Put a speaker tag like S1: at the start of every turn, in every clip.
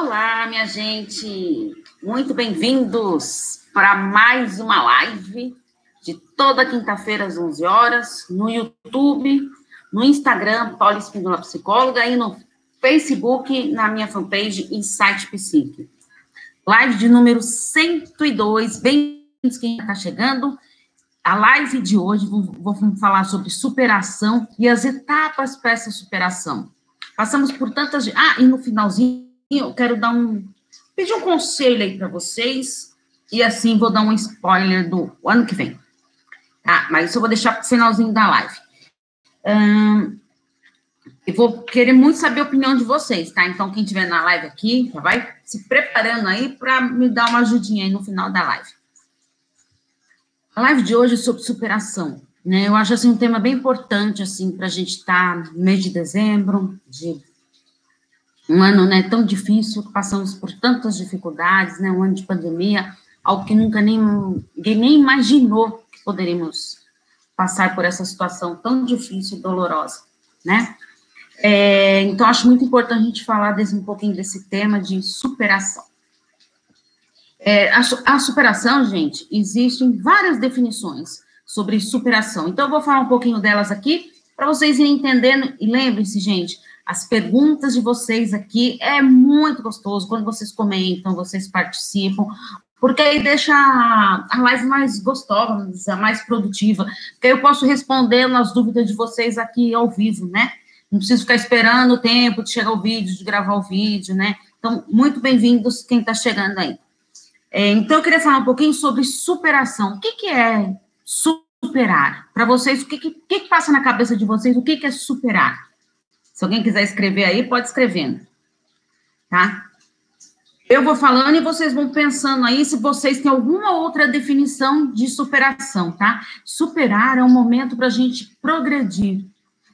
S1: Olá, minha gente! Muito bem-vindos para mais uma live de toda quinta-feira às 11 horas no YouTube, no Instagram, Paula Espíndola Psicóloga e no Facebook, na minha fanpage Insight Psique. Live de número 102, bem-vindos quem está chegando. A live de hoje vou, vou falar sobre superação e as etapas para essa superação. Passamos por tantas. Ah, e no finalzinho eu quero dar um. pedir um conselho aí para vocês, e assim vou dar um spoiler do ano que vem. Tá? Mas isso eu vou deixar para o finalzinho da live. Hum, eu vou querer muito saber a opinião de vocês, tá? Então, quem estiver na live aqui, já vai se preparando aí para me dar uma ajudinha aí no final da live. A live de hoje é sobre superação, né? Eu acho assim um tema bem importante assim para a gente estar tá no mês de dezembro, de um ano né, tão difícil, passamos por tantas dificuldades, né, um ano de pandemia, algo que nunca nem, ninguém nem imaginou que poderíamos passar por essa situação tão difícil e dolorosa, né? É, então, acho muito importante a gente falar desse, um pouquinho desse tema de superação. É, a, a superação, gente, existem várias definições sobre superação. Então, eu vou falar um pouquinho delas aqui, para vocês irem entendendo, e lembrem-se, gente, as perguntas de vocês aqui é muito gostoso quando vocês comentam, vocês participam, porque aí deixa a live mais gostosa, mais produtiva, porque eu posso responder nas dúvidas de vocês aqui ao vivo, né? Não preciso ficar esperando o tempo de chegar o vídeo, de gravar o vídeo, né? Então, muito bem-vindos quem está chegando aí. É, então, eu queria falar um pouquinho sobre superação. O que, que é superar? Para vocês, o que, que, que, passa na cabeça de vocês? O que, que é superar? Se alguém quiser escrever aí, pode escrevendo. Tá? Eu vou falando e vocês vão pensando aí se vocês têm alguma outra definição de superação, tá? Superar é um momento para a gente progredir.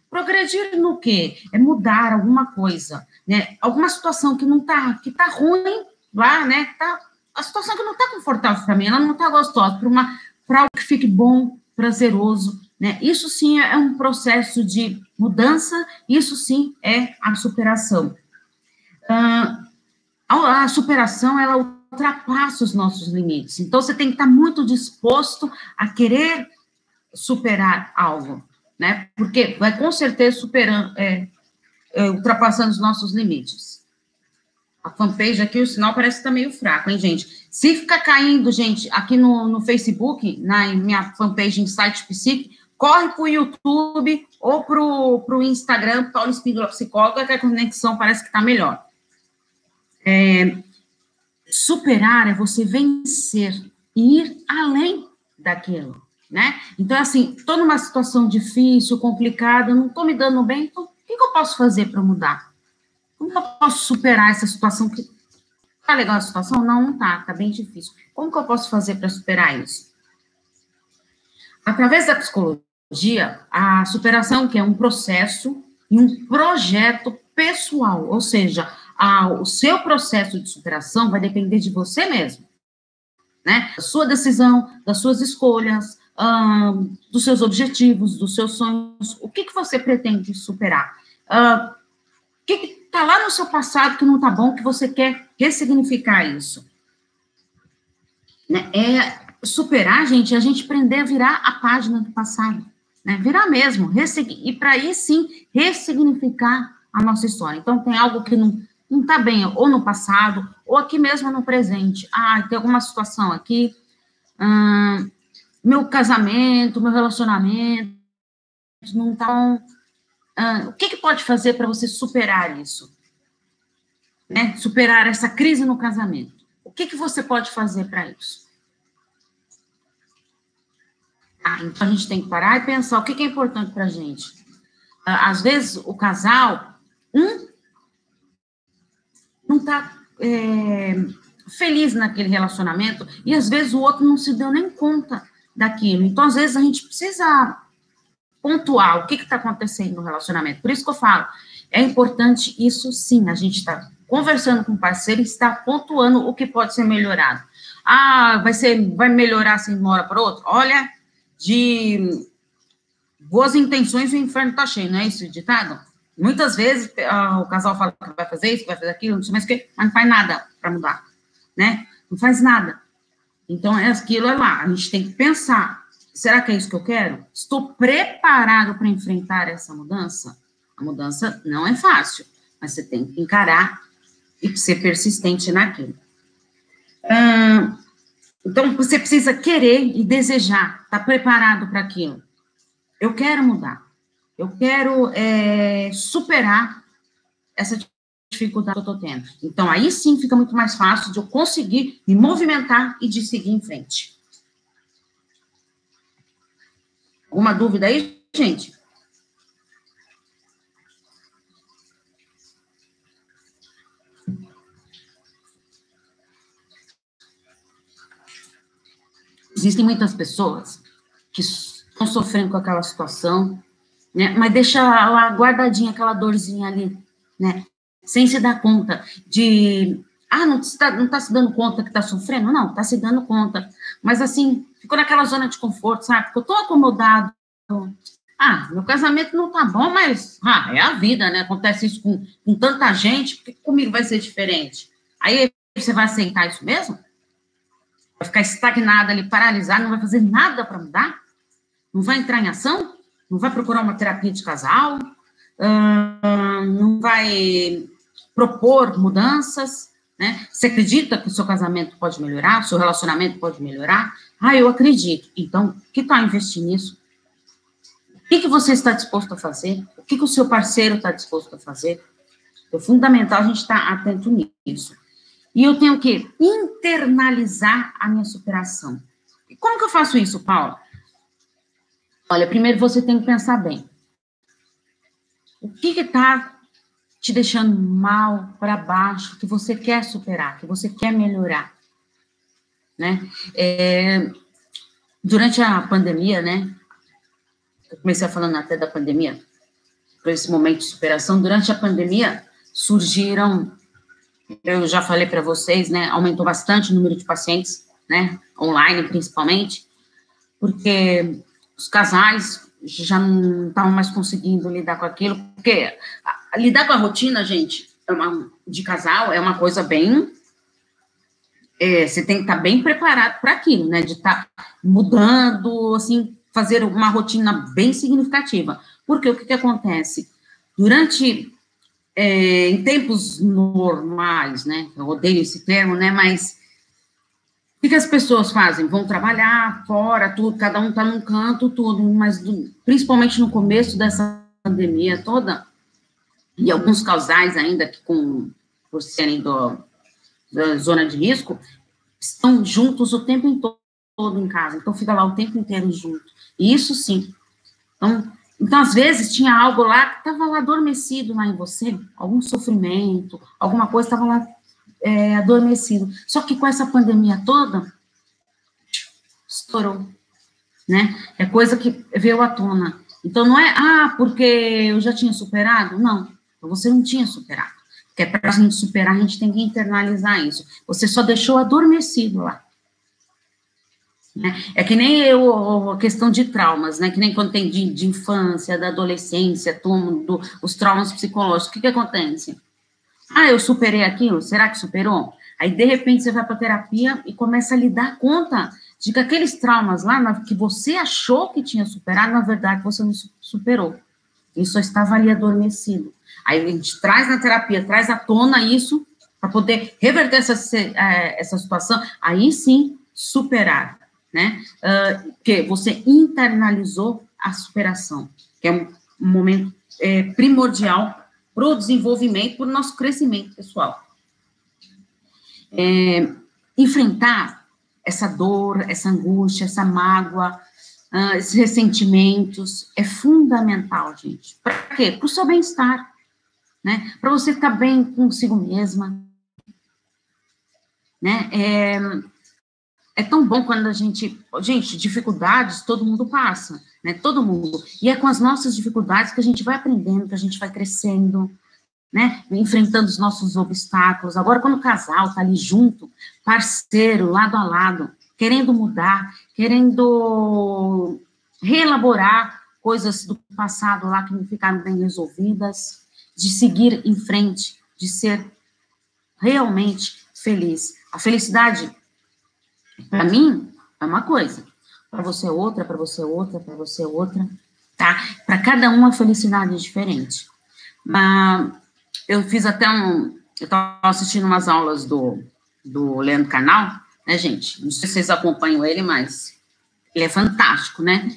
S1: Progredir no quê? É mudar alguma coisa, né? Alguma situação que não tá, que tá ruim lá, né? Tá, a situação que não tá confortável para mim, ela não tá gostosa, para uma para algo que fique bom, prazeroso, né? Isso sim é um processo de mudança, isso sim é a superação. Uh, a superação, ela ultrapassa os nossos limites. Então, você tem que estar muito disposto a querer superar algo, né? Porque vai com certeza superando, é, é, ultrapassando os nossos limites. A fanpage aqui, o sinal parece estar meio fraco, hein, gente? Se ficar caindo, gente, aqui no, no Facebook, na minha fanpage Insight Psique, corre para o YouTube ou para o Instagram, Paulo Espíndola Psicóloga, que a conexão parece que está melhor. É, superar é você vencer e ir além daquilo, né? Então, assim, estou numa situação difícil, complicada, não estou me dando bem, então, o que, que eu posso fazer para mudar? Como eu posso superar essa situação que tá legal a situação? Não, não tá, tá bem difícil. Como que eu posso fazer para superar isso? Através da psicologia, a superação, que é um processo e um projeto pessoal, ou seja, a, o seu processo de superação vai depender de você mesmo, né? Da sua decisão, das suas escolhas, hum, dos seus objetivos, dos seus sonhos, o que, que você pretende superar? O que está lá no seu passado que não está bom, que você quer ressignificar isso? Né? É superar, gente, é a gente aprender a virar a página do passado né? Virar mesmo, e para aí sim ressignificar a nossa história. Então, tem algo que não não está bem, ou no passado, ou aqui mesmo no presente. Ah, tem alguma situação aqui, hum, meu casamento, meu relacionamento, não está. Hum, o que, que pode fazer para você superar isso? Né? Superar essa crise no casamento. O que, que você pode fazer para isso? Ah, então a gente tem que parar e pensar o que, é importante para a gente. Ah, às vezes o casal, um não está é, feliz naquele relacionamento e às vezes o outro não se deu nem conta daquilo. Então, às vezes a gente precisa pontuar o que está acontecendo no relacionamento. Por isso que eu falo, é importante isso sim, a gente está conversando com o parceiro e está pontuando o que pode ser melhorado. Ah, vai ser, vai melhorar assim hora para outra? Olha, de boas intenções o inferno está cheio, não é isso o ditado? Muitas vezes uh, o casal fala que vai fazer isso, vai fazer aquilo, não sei mais o que, mas não faz nada para mudar, né? Não faz nada. Então, é aquilo é lá. A gente tem que pensar: será que é isso que eu quero? Estou preparado para enfrentar essa mudança? A mudança não é fácil, mas você tem que encarar e ser persistente naquilo. Uh, então, você precisa querer e desejar, estar tá preparado para aquilo. Eu quero mudar. Eu quero é, superar essa dificuldade que eu estou tendo. Então, aí sim fica muito mais fácil de eu conseguir me movimentar e de seguir em frente. Alguma dúvida aí, gente? Existem muitas pessoas que estão sofrendo com aquela situação, né? Mas deixa lá guardadinha aquela dorzinha ali, né? Sem se dar conta de, ah, não está não tá se dando conta que está sofrendo? Não, está se dando conta. Mas assim, ficou naquela zona de conforto, sabe? Eu estou acomodado. Ah, meu casamento não tá bom, mas ah, é a vida, né? Acontece isso com, com tanta gente, porque comigo vai ser diferente. Aí você vai aceitar isso mesmo? Vai ficar estagnado ali, paralisado, não vai fazer nada para mudar? Não vai entrar em ação? não vai procurar uma terapia de casal, não vai propor mudanças, né? Você acredita que o seu casamento pode melhorar, o seu relacionamento pode melhorar? Ah, eu acredito. Então, que tal investir nisso? O que, que você está disposto a fazer? O que, que o seu parceiro está disposto a fazer? É fundamental a gente estar atento nisso. E eu tenho que internalizar a minha superação. E como que eu faço isso, Paula? Olha, primeiro você tem que pensar bem. O que está te deixando mal, para baixo, que você quer superar, que você quer melhorar, né? É, durante a pandemia, né? Eu comecei falando até da pandemia, por esse momento de superação. Durante a pandemia surgiram, eu já falei para vocês, né? Aumentou bastante o número de pacientes, né? Online principalmente, porque os casais já não estavam mais conseguindo lidar com aquilo, porque lidar com a rotina, gente, é uma, de casal é uma coisa bem. É, você tem que estar bem preparado para aquilo, né? De estar tá mudando, assim, fazer uma rotina bem significativa. Porque o que, que acontece? Durante. É, em tempos normais, né? Eu odeio esse termo, né? Mas que, que as pessoas fazem? Vão trabalhar fora, tudo, cada um está num canto, tudo, mas do, principalmente no começo dessa pandemia toda, e alguns casais ainda que com, por serem do, da zona de risco, estão juntos o tempo todo em casa, então fica lá o tempo inteiro junto. E isso sim. Então, então, às vezes, tinha algo lá que estava lá adormecido lá em você, algum sofrimento, alguma coisa estava lá é, adormecido. Só que com essa pandemia toda, estourou, né? É coisa que veio à tona. Então, não é, ah, porque eu já tinha superado. Não, você não tinha superado. Porque para a gente superar, a gente tem que internalizar isso. Você só deixou adormecido lá. Né? É que nem eu, a questão de traumas, né? Que nem quando tem de, de infância, da adolescência, tudo, os traumas psicológicos. O que, que acontece? Ah, eu superei aquilo, será que superou? Aí, de repente, você vai para terapia e começa a lhe dar conta de que aqueles traumas lá, que você achou que tinha superado, na verdade, você não superou. Ele só estava ali adormecido. Aí a gente traz na terapia, traz à tona isso, para poder reverter essa, é, essa situação, aí sim, superar, né? Uh, que você internalizou a superação, que é um, um momento é, primordial para o desenvolvimento, para o nosso crescimento pessoal. É, enfrentar essa dor, essa angústia, essa mágoa, uh, esses ressentimentos é fundamental, gente. Para quê? Para o seu bem-estar, né? Para você ficar bem consigo mesma, né? É, é tão bom quando a gente, gente, dificuldades todo mundo passa, né? Todo mundo. E é com as nossas dificuldades que a gente vai aprendendo, que a gente vai crescendo, né? Enfrentando os nossos obstáculos. Agora, quando o casal tá ali junto, parceiro, lado a lado, querendo mudar, querendo reelaborar coisas do passado lá que não ficaram bem resolvidas, de seguir em frente, de ser realmente feliz. A felicidade, para mim, é uma coisa, para você é outra, para você é outra, para você é outra, tá? Para cada um a felicidade é diferente. Mas eu fiz até um, eu estava assistindo umas aulas do, do Leandro Canal, né, gente? Não sei se vocês acompanham ele, mas ele é fantástico, né?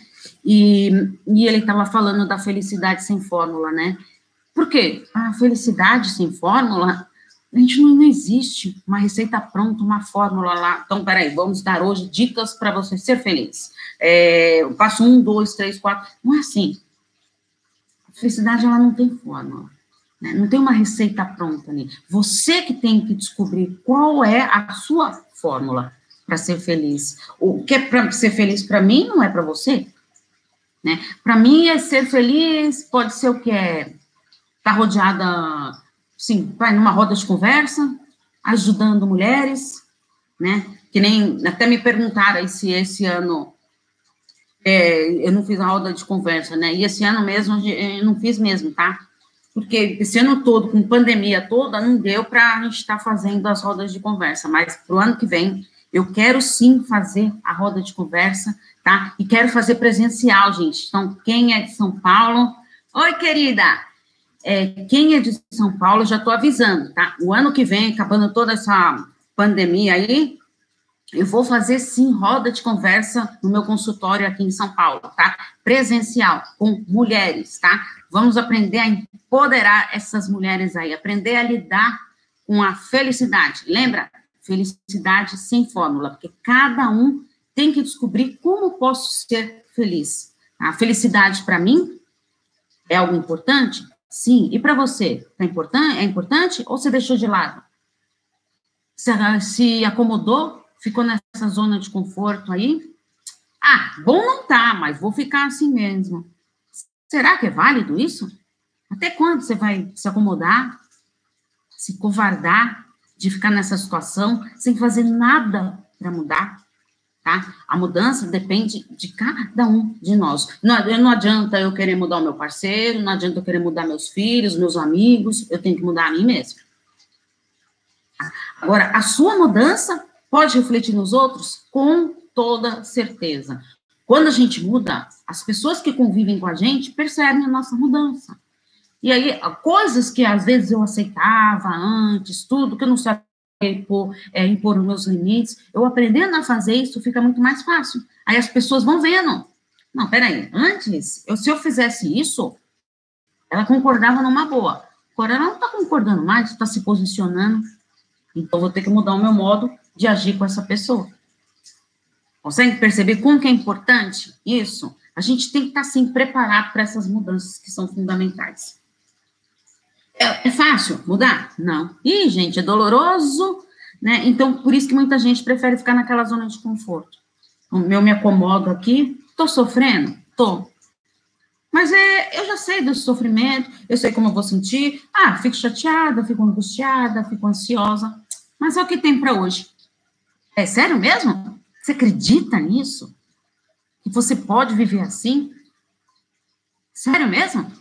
S1: E, e ele estava falando da felicidade sem fórmula, né? Por quê? A felicidade sem fórmula, a gente não, não existe uma receita pronta, uma fórmula lá. Então, peraí, vamos dar hoje dicas para você ser feliz. É, passo um, dois, três, quatro. Não é assim. A felicidade, ela não tem fórmula. Né? Não tem uma receita pronta ali. Você que tem que descobrir qual é a sua fórmula para ser feliz. O que é para ser feliz para mim não é para você. Né? Para mim, é ser feliz pode ser o que é estar tá rodeada, sim, vai numa roda de conversa, ajudando mulheres, né? Que nem até me perguntaram aí se esse ano é, eu não fiz a roda de conversa, né? E esse ano mesmo eu não fiz mesmo, tá? Porque esse ano todo, com pandemia toda, não deu para a gente estar tá fazendo as rodas de conversa, mas para o ano que vem eu quero sim fazer a roda de conversa tá? E quero fazer presencial, gente. Então, quem é de São Paulo? Oi, querida! É, quem é de São Paulo, já estou avisando, tá? O ano que vem, acabando toda essa pandemia aí, eu vou fazer sim roda de conversa no meu consultório aqui em São Paulo, tá? Presencial, com mulheres, tá? Vamos aprender a empoderar essas mulheres aí, aprender a lidar com a felicidade. Lembra? Felicidade sem fórmula, porque cada um tem que descobrir como posso ser feliz. A felicidade para mim é algo importante? Sim. E para você? É importante, é importante ou você deixou de lado? Se, se acomodou, ficou nessa zona de conforto aí? Ah, bom não tá, mas vou ficar assim mesmo. Será que é válido isso? Até quando você vai se acomodar, se covardar de ficar nessa situação sem fazer nada para mudar? Tá? A mudança depende de cada um de nós. Não, não adianta eu querer mudar o meu parceiro, não adianta eu querer mudar meus filhos, meus amigos, eu tenho que mudar a mim mesmo. Agora, a sua mudança pode refletir nos outros com toda certeza. Quando a gente muda, as pessoas que convivem com a gente percebem a nossa mudança. E aí, coisas que às vezes eu aceitava antes, tudo que eu não sabia impor, é, impor os meus limites, eu aprendendo a fazer isso fica muito mais fácil. Aí as pessoas vão vendo. Não, peraí, antes, eu, se eu fizesse isso, ela concordava numa boa. Agora ela não está concordando mais, está se posicionando. Então, vou ter que mudar o meu modo de agir com essa pessoa. Consegue perceber como que é importante isso? A gente tem que estar, tá, preparado para essas mudanças que são fundamentais. É, é fácil mudar? Não. Ih, gente, é doloroso, né? Então, por isso que muita gente prefere ficar naquela zona de conforto. Eu me acomodo aqui, tô sofrendo? Tô. Mas é, eu já sei do sofrimento, eu sei como eu vou sentir. Ah, fico chateada, fico angustiada, fico ansiosa. Mas é o que tem para hoje. É sério mesmo? Você acredita nisso? Que você pode viver assim? Sério mesmo?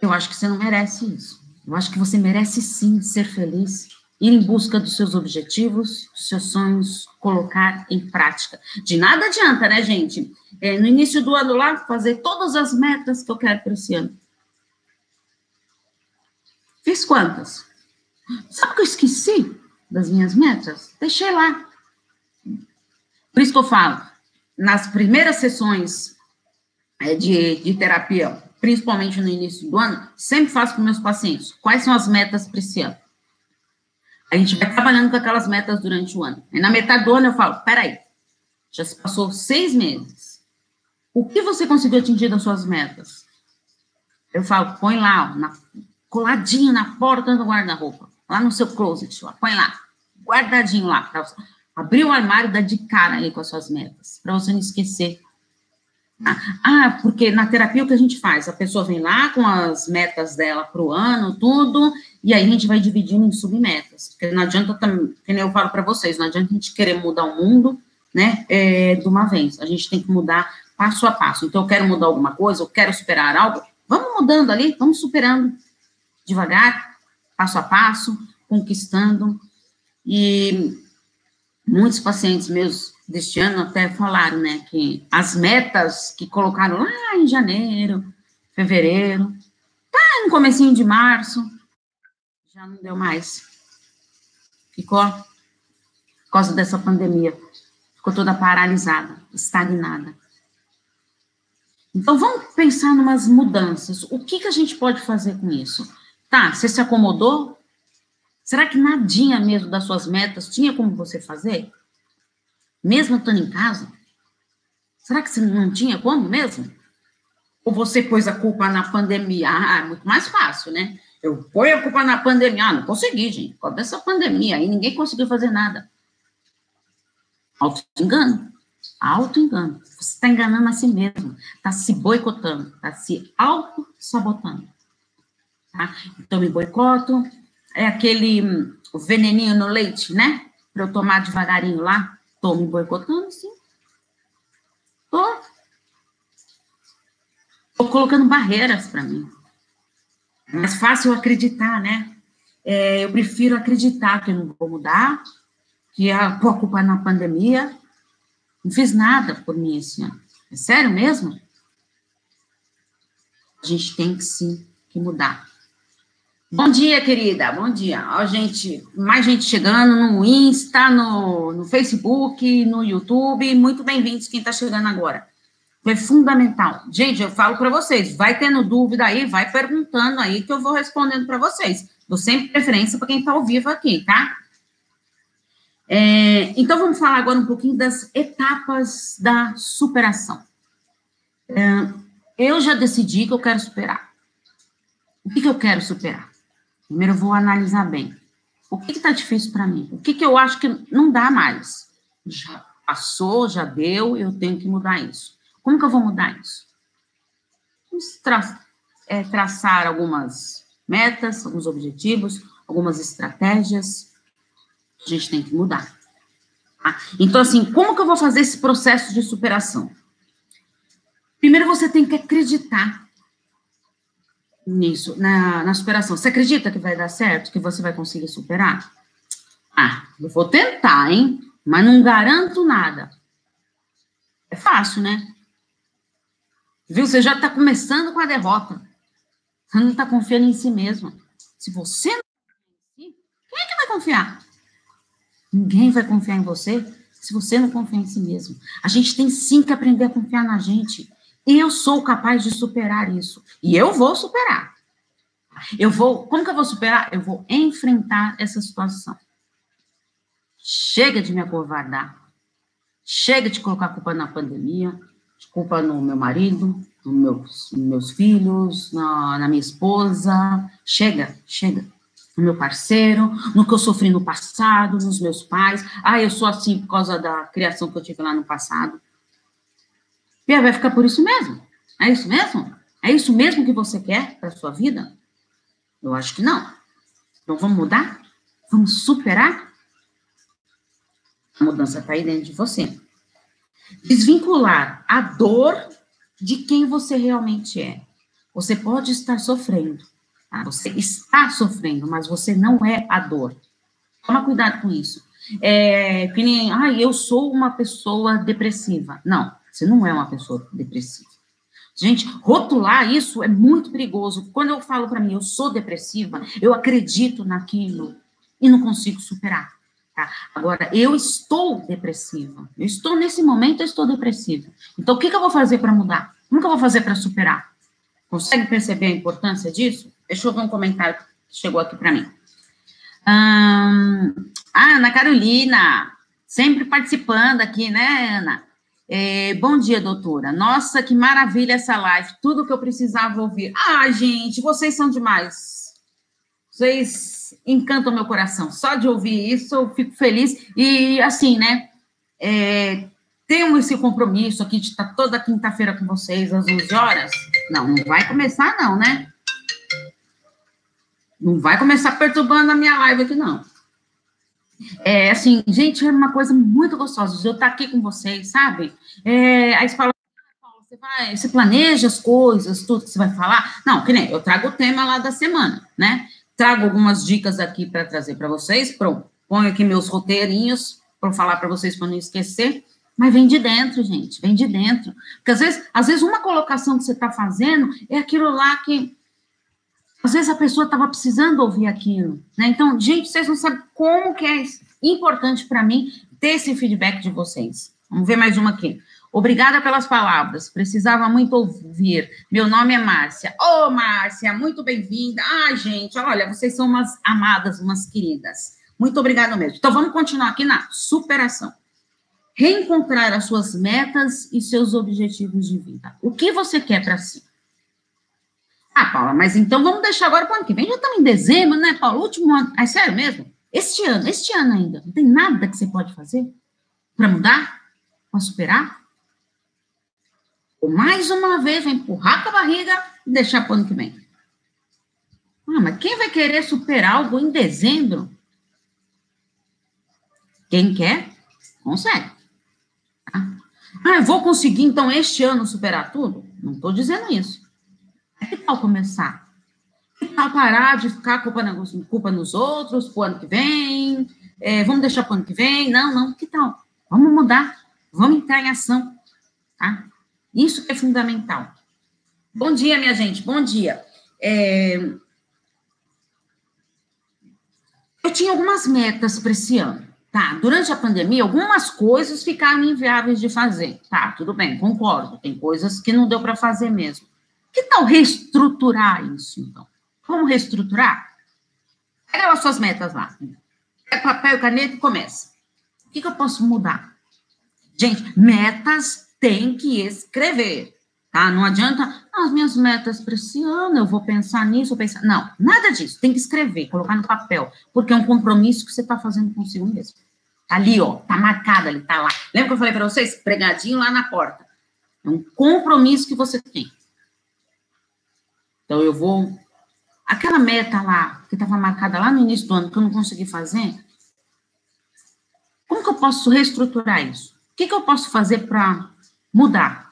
S1: Eu acho que você não merece isso. Eu acho que você merece sim ser feliz, ir em busca dos seus objetivos, dos seus sonhos, colocar em prática. De nada adianta, né, gente? É, no início do ano lá, fazer todas as metas que eu quero para esse ano. Fiz quantas? Sabe que eu esqueci das minhas metas? Deixei lá. Por isso que eu falo, nas primeiras sessões é, de, de terapia principalmente no início do ano, sempre faço com meus pacientes. Quais são as metas para esse ano? A gente vai trabalhando com aquelas metas durante o ano. E na metade do ano eu falo, peraí, já se passou seis meses. O que você conseguiu atingir das suas metas? Eu falo, põe lá, na, coladinho na porta do guarda-roupa, lá no seu closet, lá, põe lá, guardadinho lá, para abrir o armário e dar de cara aí com as suas metas, para você não esquecer ah, porque na terapia o que a gente faz? A pessoa vem lá com as metas dela para o ano, tudo, e aí a gente vai dividindo em submetas. Porque não adianta, como eu falo para vocês, não adianta a gente querer mudar o mundo, né, é, de uma vez. A gente tem que mudar passo a passo. Então, eu quero mudar alguma coisa, eu quero superar algo, vamos mudando ali, vamos superando devagar, passo a passo, conquistando. E muitos pacientes meus deste ano até falaram, né, que as metas que colocaram lá em janeiro, fevereiro, tá no comecinho de março, já não deu mais. Ficou por causa dessa pandemia. Ficou toda paralisada, estagnada. Então, vamos pensar em umas mudanças. O que, que a gente pode fazer com isso? Tá, você se acomodou? Será que nadinha mesmo das suas metas tinha como você fazer? Mesmo estando em casa? Será que você não tinha como mesmo? Ou você pôs a culpa na pandemia? Ah, é muito mais fácil, né? Eu ponho a culpa na pandemia. Ah, não consegui, gente. Por causa dessa pandemia aí, ninguém conseguiu fazer nada. Auto-engano. Auto-engano. Você está enganando a si mesmo. Está se boicotando. Está se auto-sabotando. Tá? Então, me boicoto. É aquele hum, veneninho no leite, né? Para eu tomar devagarinho lá. Estou me boicotando, sim. Estou. Estou colocando barreiras para mim. É mais fácil acreditar, né? É, eu prefiro acreditar que eu não vou mudar, que a, pô, a culpa é na pandemia. Não fiz nada por mim esse ano. É sério mesmo? A gente tem que sim que mudar. Bom dia, querida. Bom dia. Ó, gente, mais gente chegando no Insta, no, no Facebook, no YouTube. Muito bem-vindos quem está chegando agora. Foi fundamental. Gente, eu falo para vocês, vai tendo dúvida aí, vai perguntando aí que eu vou respondendo para vocês. Dou sempre preferência para quem está ao vivo aqui, tá? É, então, vamos falar agora um pouquinho das etapas da superação. É, eu já decidi que eu quero superar. O que, que eu quero superar? Primeiro, eu vou analisar bem. O que está difícil para mim? O que, que eu acho que não dá mais? Já passou, já deu, eu tenho que mudar isso. Como que eu vou mudar isso? Vamos tra é, traçar algumas metas, alguns objetivos, algumas estratégias a gente tem que mudar. Tá? Então, assim, como que eu vou fazer esse processo de superação? Primeiro, você tem que acreditar nisso, na, na superação. Você acredita que vai dar certo, que você vai conseguir superar? Ah, eu vou tentar, hein? Mas não garanto nada. É fácil, né? Viu? Você já está começando com a derrota. Você não está confiando em si mesmo. Se você não quem é que vai confiar? Ninguém vai confiar em você se você não confia em si mesmo. A gente tem sim que aprender a confiar na gente. Eu sou capaz de superar isso. E eu vou superar. Eu vou. Como que eu vou superar? Eu vou enfrentar essa situação. Chega de me acovardar. Chega de colocar culpa na pandemia, culpa no meu marido, nos meus, meus filhos, na, na minha esposa. Chega, chega no meu parceiro, no que eu sofri no passado, nos meus pais. Ah, eu sou assim por causa da criação que eu tive lá no passado. E vai ficar por isso mesmo? É isso mesmo? É isso mesmo que você quer para sua vida? Eu acho que não. Então vamos mudar? Vamos superar? A mudança está aí dentro de você. Desvincular a dor de quem você realmente é. Você pode estar sofrendo, Tá? Você está sofrendo, mas você não é a dor. Toma cuidado com isso. É, que nem, ah, eu sou uma pessoa depressiva. Não, você não é uma pessoa depressiva. Gente, rotular isso é muito perigoso. Quando eu falo para mim, eu sou depressiva, eu acredito naquilo e não consigo superar. Tá? Agora, eu estou depressiva. Eu estou nesse momento, eu estou depressiva. Então, o que, que eu vou fazer para mudar? Como que eu vou fazer para superar? Consegue perceber a importância disso? Deixa eu ver um comentário que chegou aqui para mim. Ah, Ana Carolina, sempre participando aqui, né, Ana? É, bom dia, doutora. Nossa, que maravilha essa live. Tudo que eu precisava ouvir. Ah, gente, vocês são demais. Vocês encantam meu coração. Só de ouvir isso, eu fico feliz. E, assim, né? É, tenho esse compromisso aqui de estar toda quinta-feira com vocês, às 11 horas. Não, não vai começar, não, né? Não vai começar perturbando a minha live aqui, não. É, assim, gente, é uma coisa muito gostosa. Eu estar aqui com vocês, sabe? É, aí você fala, você vai, você planeja as coisas, tudo que você vai falar. Não, que nem eu trago o tema lá da semana, né? Trago algumas dicas aqui para trazer para vocês. Pronto, ponho aqui meus roteirinhos para falar para vocês para não esquecer. Mas vem de dentro, gente, vem de dentro. Porque às vezes, às vezes uma colocação que você está fazendo é aquilo lá que às vezes a pessoa estava precisando ouvir aquilo, né? Então, gente, vocês não sabem como que é importante para mim ter esse feedback de vocês. Vamos ver mais uma aqui. Obrigada pelas palavras. Precisava muito ouvir. Meu nome é Márcia. Ô, oh, Márcia, muito bem-vinda. Ai, gente, olha, vocês são umas amadas, umas queridas. Muito obrigada mesmo. Então, vamos continuar aqui na superação. Reencontrar as suas metas e seus objetivos de vida. O que você quer para si? Ah, Paula, mas então vamos deixar agora para o ano que vem. Já estamos em dezembro, né, Paula? Último ano. É sério mesmo? Este ano, este ano ainda. Não tem nada que você pode fazer para mudar? Para superar? Ou mais uma vez, vai empurrar com a barriga e deixar para o ano que vem. Ah, mas quem vai querer superar algo em dezembro? Quem quer, consegue. Tá? Ah, eu vou conseguir, então, este ano superar tudo? Não estou dizendo isso. Que tal começar? Que tal parar de ficar culpa, na, culpa nos outros para ano que vem? É, vamos deixar para o ano que vem? Não, não. Que tal? Vamos mudar. Vamos entrar em ação. Tá? Isso é fundamental. Bom dia, minha gente. Bom dia. É... Eu tinha algumas metas para esse ano. Tá, durante a pandemia, algumas coisas ficaram inviáveis de fazer. Tá, tudo bem, concordo. Tem coisas que não deu para fazer mesmo. Que tal reestruturar isso, então? Como reestruturar? Pega as suas metas lá. Pega papel e caneta e começa. O que, que eu posso mudar? Gente, metas tem que escrever, tá? Não adianta, ah, as minhas metas para esse ano, eu vou pensar nisso, vou pensar. Não, nada disso. Tem que escrever, colocar no papel, porque é um compromisso que você está fazendo consigo mesmo. Tá ali, ó, tá marcado ali, tá lá. Lembra que eu falei para vocês? Pregadinho lá na porta. É um compromisso que você tem. Então, eu vou. Aquela meta lá, que estava marcada lá no início do ano, que eu não consegui fazer, como que eu posso reestruturar isso? O que, que eu posso fazer para mudar?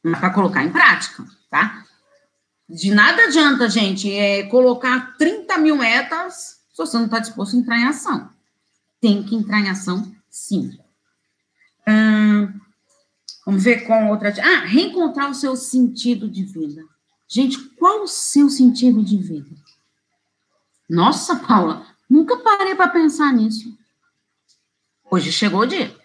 S1: Para colocar em prática, tá? De nada adianta, gente, é colocar 30 mil metas se você não está disposto a entrar em ação. Tem que entrar em ação, sim. Hum, Vamos ver qual outra. Ah, reencontrar o seu sentido de vida. Gente, qual o seu sentido de vida? Nossa, Paula, nunca parei para pensar nisso. Hoje chegou o dia.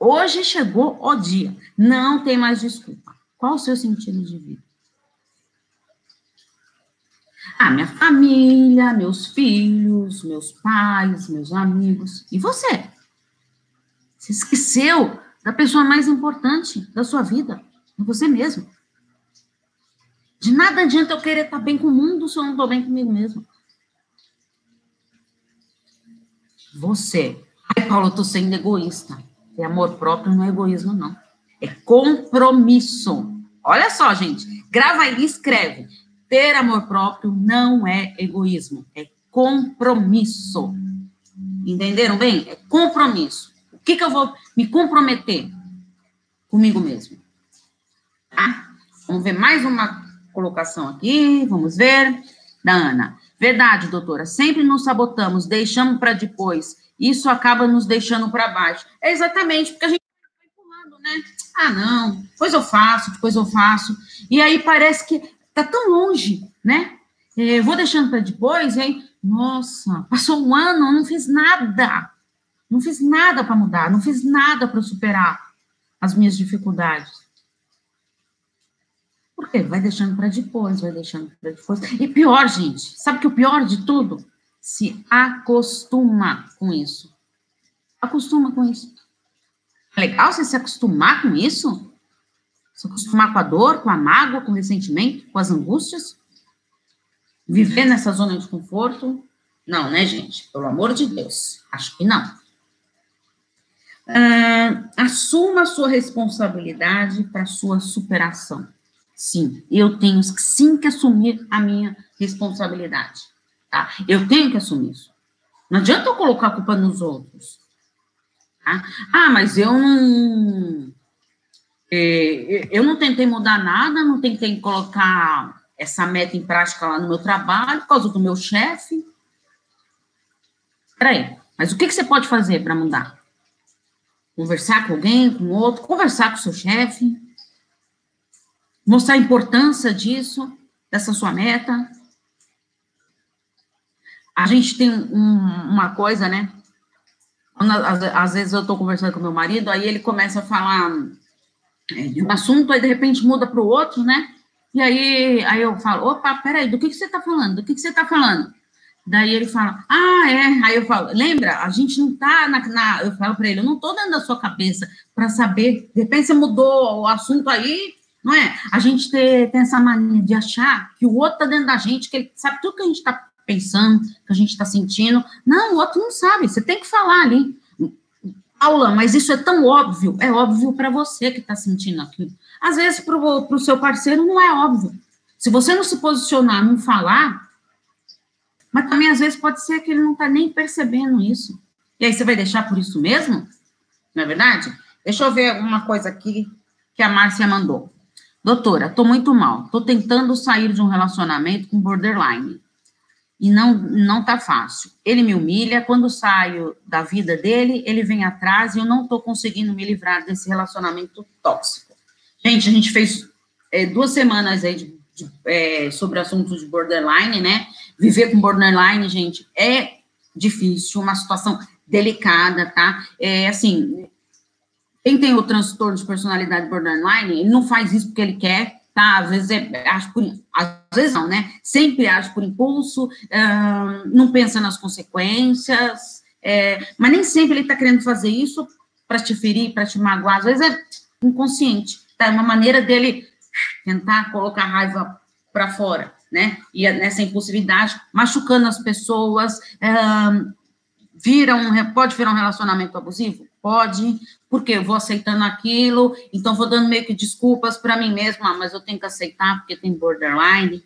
S1: Hoje chegou o dia. Não tem mais desculpa. Qual o seu sentido de vida? Ah, minha família, meus filhos, meus pais, meus amigos. E você? Você esqueceu da pessoa mais importante da sua vida, você mesmo. De nada adianta eu querer estar bem com o mundo se eu não estou bem comigo mesmo. Você. Ai, Paulo, eu estou sendo egoísta. É amor próprio, não é egoísmo, não. É compromisso. Olha só, gente. Grava aí e escreve. Ter amor próprio não é egoísmo, é compromisso. Entenderam bem? É compromisso que, que eu vou me comprometer comigo mesmo? Tá? Vamos ver mais uma colocação aqui, vamos ver. Da Ana. Verdade, doutora, sempre nos sabotamos, deixamos para depois. Isso acaba nos deixando para baixo. É exatamente, porque a gente vai empurrando, né? Ah, não, depois eu faço, depois eu faço. E aí parece que tá tão longe, né? Eu é, vou deixando para depois, hein? Nossa, passou um ano, eu não fiz nada. Não fiz nada para mudar, não fiz nada para superar as minhas dificuldades. Por quê? Vai deixando para depois, vai deixando para depois. E pior, gente, sabe que o pior de tudo? Se acostuma com isso. Acostuma com isso. É legal você se acostumar com isso? Se acostumar com a dor, com a mágoa, com o ressentimento, com as angústias? Viver nessa zona de conforto? Não, né, gente? Pelo amor de Deus. Acho que não. Uh, assuma a sua responsabilidade para sua superação. Sim, eu tenho sim que assumir a minha responsabilidade. Tá? Eu tenho que assumir isso. Não adianta eu colocar a culpa nos outros. Tá? Ah, mas eu não. É, eu não tentei mudar nada, não tentei colocar essa meta em prática lá no meu trabalho, por causa do meu chefe. Peraí, mas o que, que você pode fazer para mudar? Conversar com alguém, com outro, conversar com seu chefe, mostrar a importância disso, dessa sua meta. A gente tem um, uma coisa, né? Às, às, vezes eu estou conversando com meu marido, aí ele começa a falar é, de um assunto, aí de repente muda para o outro, né? E aí, aí eu falo, opa, peraí, do que, que você está falando? Do que, que você está falando? Daí ele fala, ah, é. Aí eu falo, lembra, a gente não tá na. na eu falo para ele, eu não tô dentro da sua cabeça para saber. De repente você mudou o assunto aí, não é? A gente tem, tem essa mania de achar que o outro tá dentro da gente, que ele sabe tudo que a gente está pensando, que a gente está sentindo. Não, o outro não sabe, você tem que falar ali. Paula, mas isso é tão óbvio, é óbvio para você que está sentindo aquilo. Às vezes, para o seu parceiro, não é óbvio. Se você não se posicionar, não falar, mas também às vezes pode ser que ele não está nem percebendo isso. E aí você vai deixar por isso mesmo? Não é verdade? Deixa eu ver uma coisa aqui que a Márcia mandou. Doutora, estou muito mal. Estou tentando sair de um relacionamento com borderline. E não, não tá fácil. Ele me humilha. Quando saio da vida dele, ele vem atrás e eu não estou conseguindo me livrar desse relacionamento tóxico. Gente, a gente fez é, duas semanas aí de, de, é, sobre assuntos de borderline, né? Viver com borderline, gente, é difícil, uma situação delicada, tá? É assim, quem tem o transtorno de personalidade borderline, ele não faz isso porque ele quer, tá? Às vezes é, age por, às vezes não, né? Sempre age por impulso, uh, não pensa nas consequências, é, mas nem sempre ele tá querendo fazer isso para te ferir, para te magoar, às vezes é inconsciente, tá? É uma maneira dele tentar colocar a raiva para fora né? E nessa impulsividade, machucando as pessoas, é, vira um, pode virar um relacionamento abusivo? Pode, porque eu vou aceitando aquilo, então vou dando meio que desculpas para mim mesma, mas eu tenho que aceitar porque tem borderline.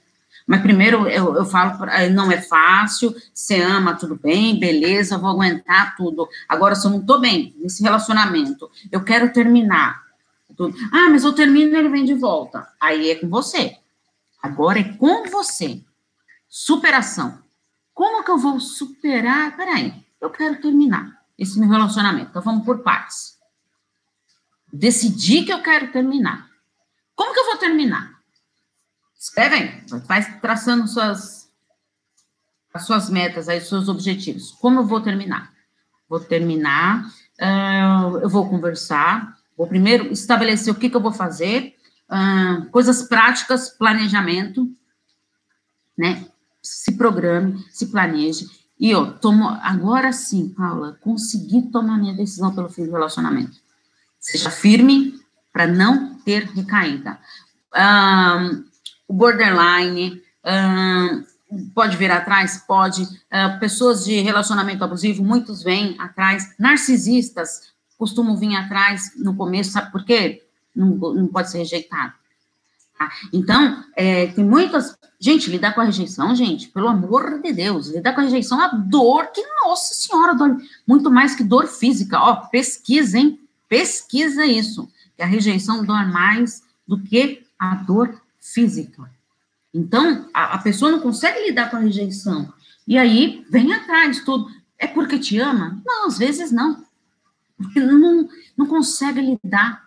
S1: Mas primeiro eu, eu falo, não é fácil, você ama, tudo bem, beleza, vou aguentar tudo. Agora, se eu não estou bem nesse relacionamento, eu quero terminar. Tudo. Ah, mas eu termino e ele vem de volta. Aí é com você. Agora é com você. Superação. Como que eu vou superar? Peraí, eu quero terminar esse meu relacionamento. Então vamos por partes. Decidi que eu quero terminar. Como que eu vou terminar? Escreve aí, vai traçando suas, as suas metas aí, seus objetivos. Como eu vou terminar? Vou terminar, uh, eu vou conversar, vou primeiro estabelecer o que, que eu vou fazer, coisas práticas, planejamento, né? Se programe, se planeje. E eu tomo, agora sim, Paula, consegui tomar minha decisão pelo fim do relacionamento. Seja firme para não ter recaída. O borderline pode vir atrás? Pode. Uh, pessoas de relacionamento abusivo, muitos vêm atrás. Narcisistas costumam vir atrás no começo, sabe por quê? Não, não pode ser rejeitado. Tá? Então, é, tem muitas. Gente, lidar com a rejeição, gente, pelo amor de Deus, lidar com a rejeição é a dor que, nossa senhora, dói muito mais que dor física. Ó, pesquisa, hein? Pesquisa isso. Que a rejeição dói mais do que a dor física. Então, a, a pessoa não consegue lidar com a rejeição. E aí, vem atrás tudo. É porque te ama? Não, às vezes não. Porque não, não consegue lidar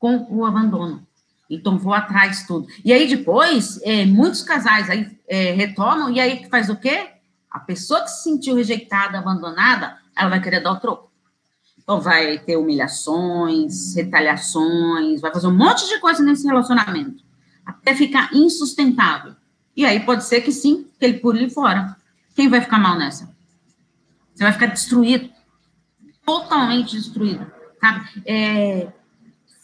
S1: com o abandono. Então, vou atrás tudo. E aí, depois, é, muitos casais aí é, e aí faz o quê? A pessoa que se sentiu rejeitada, abandonada, ela vai querer dar o troco. Então, vai ter humilhações, retaliações, vai fazer um monte de coisa nesse relacionamento, até ficar insustentável. E aí, pode ser que sim, que ele pule fora. Quem vai ficar mal nessa? Você vai ficar destruído. Totalmente destruído. Sabe? É,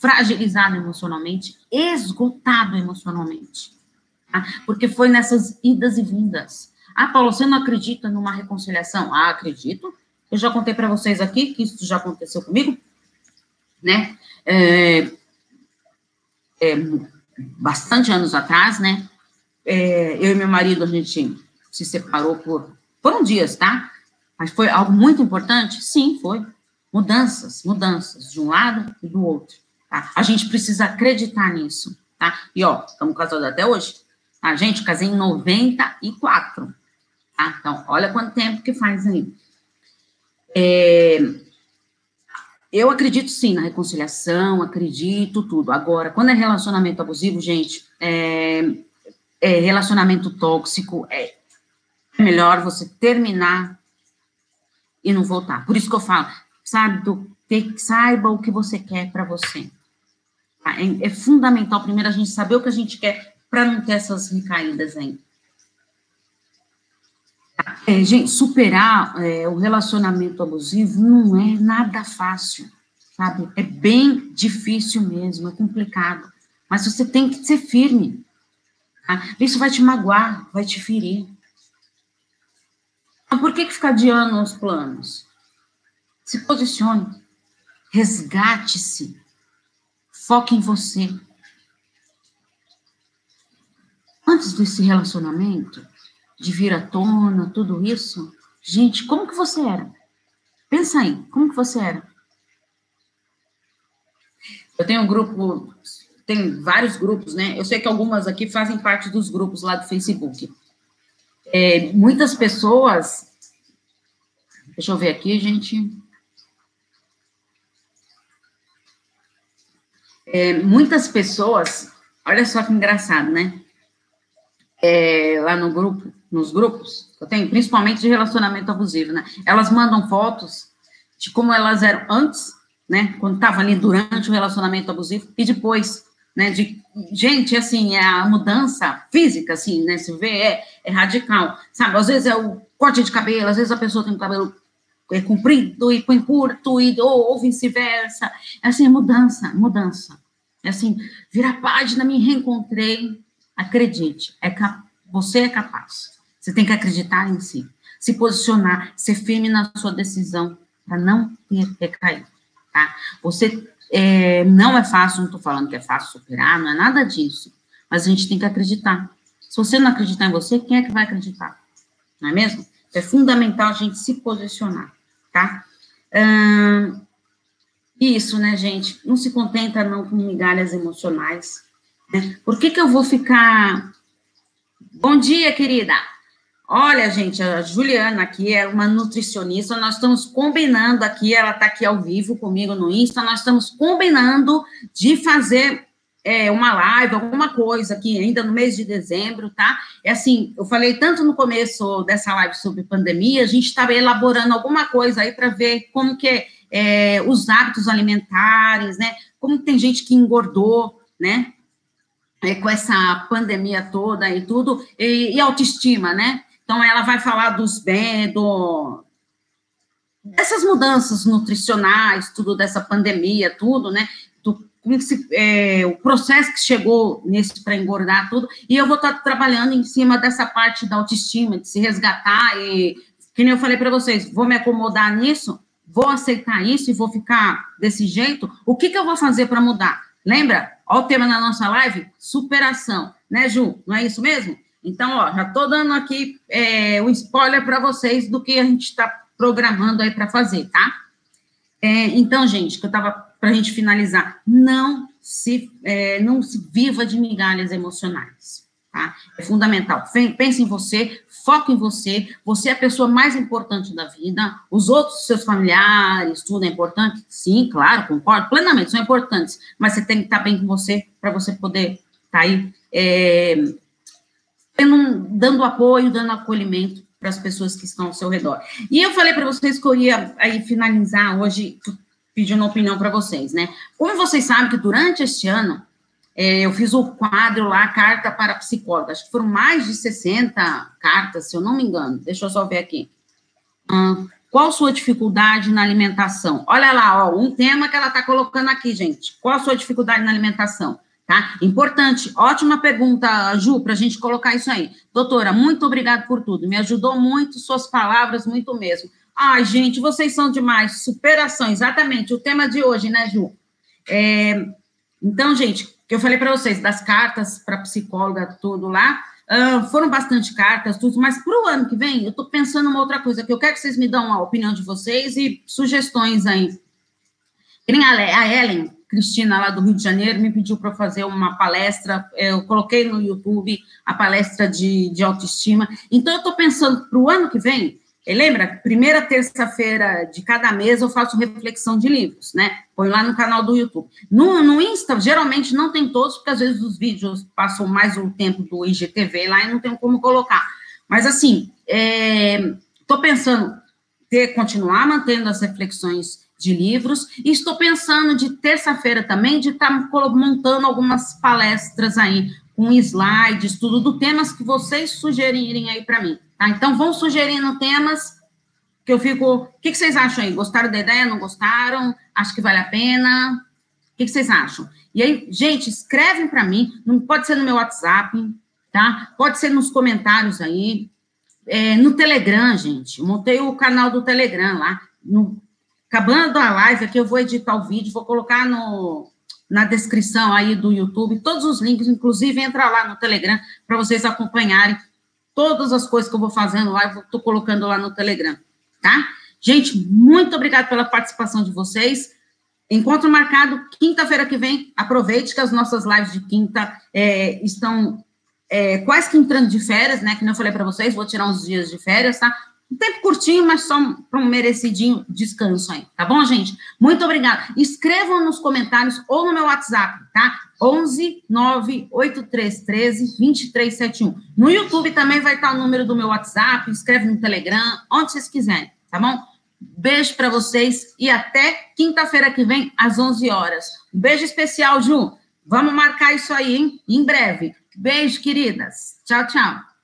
S1: fragilizado emocionalmente, esgotado emocionalmente. Tá? Porque foi nessas idas e vindas. Ah, Paulo, você não acredita numa reconciliação? Ah, acredito. Eu já contei para vocês aqui que isso já aconteceu comigo, né? É, é, bastante anos atrás, né? É, eu e meu marido, a gente se separou por. Foram dias, tá? Mas foi algo muito importante? Sim, foi. Mudanças, mudanças, de um lado e do outro. Tá? A gente precisa acreditar nisso, tá? E, ó, estamos casados até hoje. A tá? gente, casei em 94. Tá? Então, olha quanto tempo que faz aí. É, eu acredito sim na reconciliação, acredito tudo. Agora, quando é relacionamento abusivo, gente, é, é relacionamento tóxico, é melhor você terminar e não voltar. Por isso que eu falo, sabe, do, ter, saiba o que você quer para você. Tá? É, é, fundamental primeiro a gente saber o que a gente quer para não ter essas recaídas aí. É, gente, superar é, o relacionamento abusivo não é nada fácil, sabe? É bem difícil mesmo, é complicado. Mas você tem que ser firme. Tá? Isso vai te magoar, vai te ferir. Então, por que, que ficar adiando os planos? Se posicione, resgate-se, foque em você. Antes desse relacionamento, de vir à tona, tudo isso, gente, como que você era? Pensa aí, como que você era? Eu tenho um grupo, tem vários grupos, né? Eu sei que algumas aqui fazem parte dos grupos lá do Facebook. É, muitas pessoas, deixa eu ver aqui, gente. É, muitas pessoas, olha só que engraçado, né? É, lá no grupo, nos grupos eu tenho, principalmente de relacionamento abusivo, né? Elas mandam fotos de como elas eram antes, né? Quando estava ali durante o relacionamento abusivo e depois né, de, gente, assim, é a mudança física, assim, né, se vê, é, é radical, sabe, às vezes é o corte de cabelo, às vezes a pessoa tem o cabelo é, comprido e põe curto, e, ou, ou vice-versa, assim, mudança, mudança, é assim, vira página, me reencontrei, acredite, é você é capaz, você tem que acreditar em si, se posicionar, ser firme na sua decisão, para não ter recaído, tá, você é, não é fácil, não estou falando que é fácil superar, não é nada disso. Mas a gente tem que acreditar. Se você não acreditar em você, quem é que vai acreditar? Não é mesmo? É fundamental a gente se posicionar, tá? Isso, né, gente? Não se contenta não com migalhas emocionais. Né? Por que que eu vou ficar... Bom dia, querida! Olha, gente, a Juliana aqui é uma nutricionista, nós estamos combinando aqui, ela está aqui ao vivo comigo no Insta, nós estamos combinando de fazer é, uma live, alguma coisa aqui ainda no mês de dezembro, tá? É assim, eu falei tanto no começo dessa live sobre pandemia, a gente estava elaborando alguma coisa aí para ver como que é, os hábitos alimentares, né? Como tem gente que engordou, né? É, com essa pandemia toda e tudo, e, e autoestima, né? Então, ela vai falar dos bem, do, dessas mudanças nutricionais, tudo dessa pandemia, tudo, né? Do, se, é, o processo que chegou nesse para engordar tudo, e eu vou estar tá trabalhando em cima dessa parte da autoestima, de se resgatar, e que nem eu falei para vocês, vou me acomodar nisso, vou aceitar isso e vou ficar desse jeito, o que, que eu vou fazer para mudar? Lembra? Olha o tema da nossa live, superação, né, Ju? Não é isso mesmo? Então, ó, já estou dando aqui é, um spoiler para vocês do que a gente está programando aí para fazer, tá? É, então, gente, que eu estava para a gente finalizar, não se é, não se viva de migalhas emocionais, tá? É fundamental. Pense em você, foque em você. Você é a pessoa mais importante da vida. Os outros seus familiares, tudo é importante. Sim, claro, concordo plenamente, são importantes. Mas você tem que estar bem com você para você poder estar tá aí é, dando apoio, dando acolhimento para as pessoas que estão ao seu redor. E eu falei para vocês que eu ia aí finalizar hoje pedindo opinião para vocês, né? Como vocês sabem que durante este ano é, eu fiz o quadro lá, Carta para Psicóloga, acho que foram mais de 60 cartas, se eu não me engano. Deixa eu só ver aqui. Hum, qual sua dificuldade na alimentação? Olha lá, ó, um tema que ela está colocando aqui, gente. Qual a sua dificuldade na alimentação? Tá? Importante, ótima pergunta, Ju, para a gente colocar isso aí. Doutora, muito obrigada por tudo, me ajudou muito, suas palavras, muito mesmo. Ai, gente, vocês são demais, superação, exatamente, o tema de hoje, né, Ju? É, então, gente, que eu falei para vocês, das cartas para psicóloga, tudo lá, uh, foram bastante cartas, tudo, mas para o ano que vem, eu estou pensando uma outra coisa, que eu quero que vocês me dão a opinião de vocês e sugestões aí. A Ellen, Cristina, lá do Rio de Janeiro, me pediu para fazer uma palestra, é, eu coloquei no YouTube a palestra de, de autoestima. Então, eu estou pensando para o ano que vem, lembra? Primeira terça-feira de cada mês eu faço reflexão de livros, né? Põe lá no canal do YouTube. No, no Insta, geralmente não tem todos, porque às vezes os vídeos passam mais o tempo do IGTV lá e não tem como colocar. Mas assim, estou é, pensando ter continuar mantendo as reflexões de livros e estou pensando de terça-feira também de estar tá montando algumas palestras aí com slides, tudo do temas que vocês sugerirem aí para mim. Tá? Então, vão sugerindo temas que eu fico. O que, que, vocês acham aí? Gostaram da ideia? Não gostaram? Acho que vale a pena? O que, que vocês acham? E aí, gente, escrevem para mim. Não pode ser no meu WhatsApp, tá? Pode ser nos comentários aí. É, no Telegram, gente. Montei o canal do Telegram lá. No, acabando a live aqui, eu vou editar o vídeo, vou colocar no, na descrição aí do YouTube todos os links, inclusive entra lá no Telegram para vocês acompanharem Todas as coisas que eu vou fazendo lá, eu estou colocando lá no Telegram, tá? Gente, muito obrigada pela participação de vocês. Encontro marcado quinta-feira que vem. Aproveite que as nossas lives de quinta é, estão é, quase que entrando de férias, né? Que não falei para vocês, vou tirar uns dias de férias, tá? Um tempo curtinho, mas só para um merecidinho descanso aí, tá bom, gente? Muito obrigada. Escrevam nos comentários ou no meu WhatsApp, tá? 11 98313 2371. No YouTube também vai estar o número do meu WhatsApp, escreve no Telegram, onde vocês quiserem, tá bom? Beijo para vocês e até quinta-feira que vem, às 11 horas. Um beijo especial, Ju. Vamos marcar isso aí, hein? Em breve. Beijo, queridas. Tchau, tchau.